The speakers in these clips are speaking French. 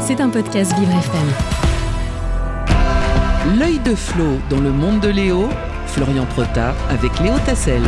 C'est un podcast Vivre FM. L'œil de Flo dans le monde de Léo, Florian Prota avec Léo Tassel.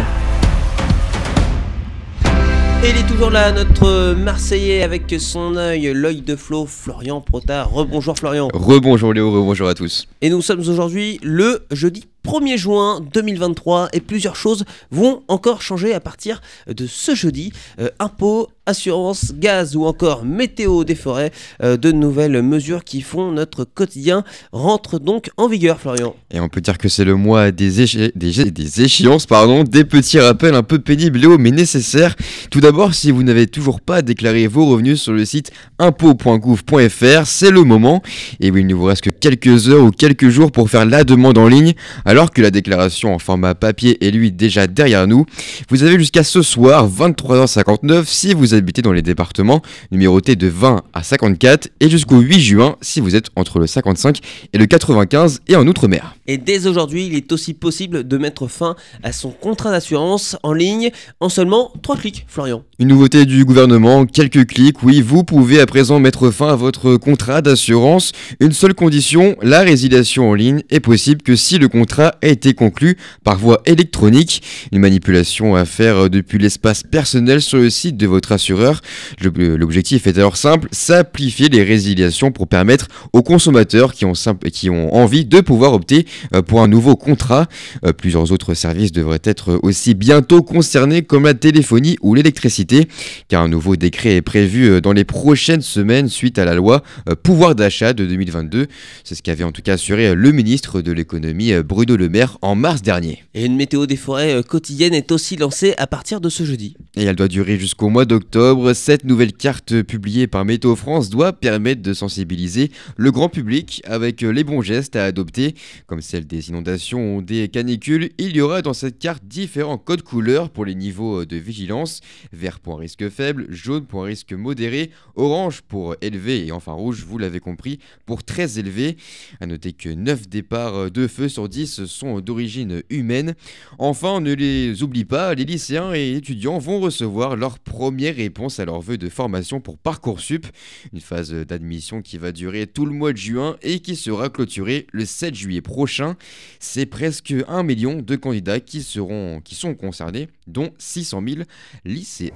Et il est toujours là, notre Marseillais avec son œil, l'œil de Flo, Florian Prota. Rebonjour Florian. Rebonjour Léo, rebonjour à tous. Et nous sommes aujourd'hui le jeudi 1er juin 2023 et plusieurs choses vont encore changer à partir de ce jeudi. Euh, impôts, assurance, gaz ou encore météo des forêts, euh, de nouvelles mesures qui font notre quotidien rentrent donc en vigueur, Florian. Et on peut dire que c'est le mois des, éche- des, échéances, pardon, des petits rappels un peu pénibles Léo, mais nécessaires. Tout d'abord, si vous n'avez toujours pas déclaré vos revenus sur le site impôts.gouv.fr, c'est le moment. Et oui, il ne vous reste que quelques heures ou quelques jours pour faire la demande en ligne, alors que la déclaration en format papier est lui déjà derrière nous. Vous avez jusqu'à ce soir, 23h59, si vous habitez dans les départements numérotés de 20 à 54, et jusqu'au 8 juin si vous êtes entre le 55 et le 95 et en Outre-mer. Et dès aujourd'hui, il est aussi possible de mettre fin à son contrat d'assurance en ligne en seulement 3 clics, Florian. Une nouveauté du gouvernement, quelques clics, oui, vous pouvez à présent mettre fin à votre contrat d'assurance. Une seule condition, la résiliation en ligne est possible que si le contrat a été conclu par voie électronique. Une manipulation à faire depuis l'espace personnel sur le site de votre assureur. L'objectif est alors simple, simplifier les résiliations pour permettre aux consommateurs qui ont, qui ont envie de pouvoir opter euh, pour un nouveau contrat. Euh, Plusieurs autres services devraient être aussi bientôt concernés comme la téléphonie ou l'électricité, car un nouveau décret est prévu euh, dans les prochaines semaines suite à la loi pouvoir d'achat de 2022. C'est ce qu'avait en tout cas assuré le ministre de l'économie Bruno Le Maire en mars dernier. Et une météo des forêts quotidienne est aussi lancée à partir de ce jeudi. Et elle doit durer jusqu'au mois d'octobre. Cette nouvelle carte publiée par Météo France doit permettre de sensibiliser le grand public avec les bons gestes à adopter, comme celle des inondations ou des canicules. Il y aura dans cette carte différents codes couleurs pour les niveaux de vigilance. Vert pour un risque faible, jaune pour un risque modéré, orange pour élevé et enfin rouge, vous l'avez compris, pour très élevé. A noter que 9 départs de feu sur 10 sont d'origine humaine. Enfin, ne les oublie pas, les lycéens et étudiants vont recevoir leur première réponse à leur vœu de formation pour Parcoursup, une phase d'admission qui va durer tout le mois de juin et qui sera clôturée le 7 juillet prochain. C'est presque un million de candidats qui, seront, qui sont concernés, dont 600 000 lycéens.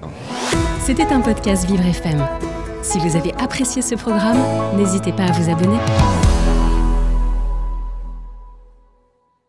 C'était un podcast Vivre FM. Si vous avez apprécié ce programme, n'hésitez pas à vous abonner.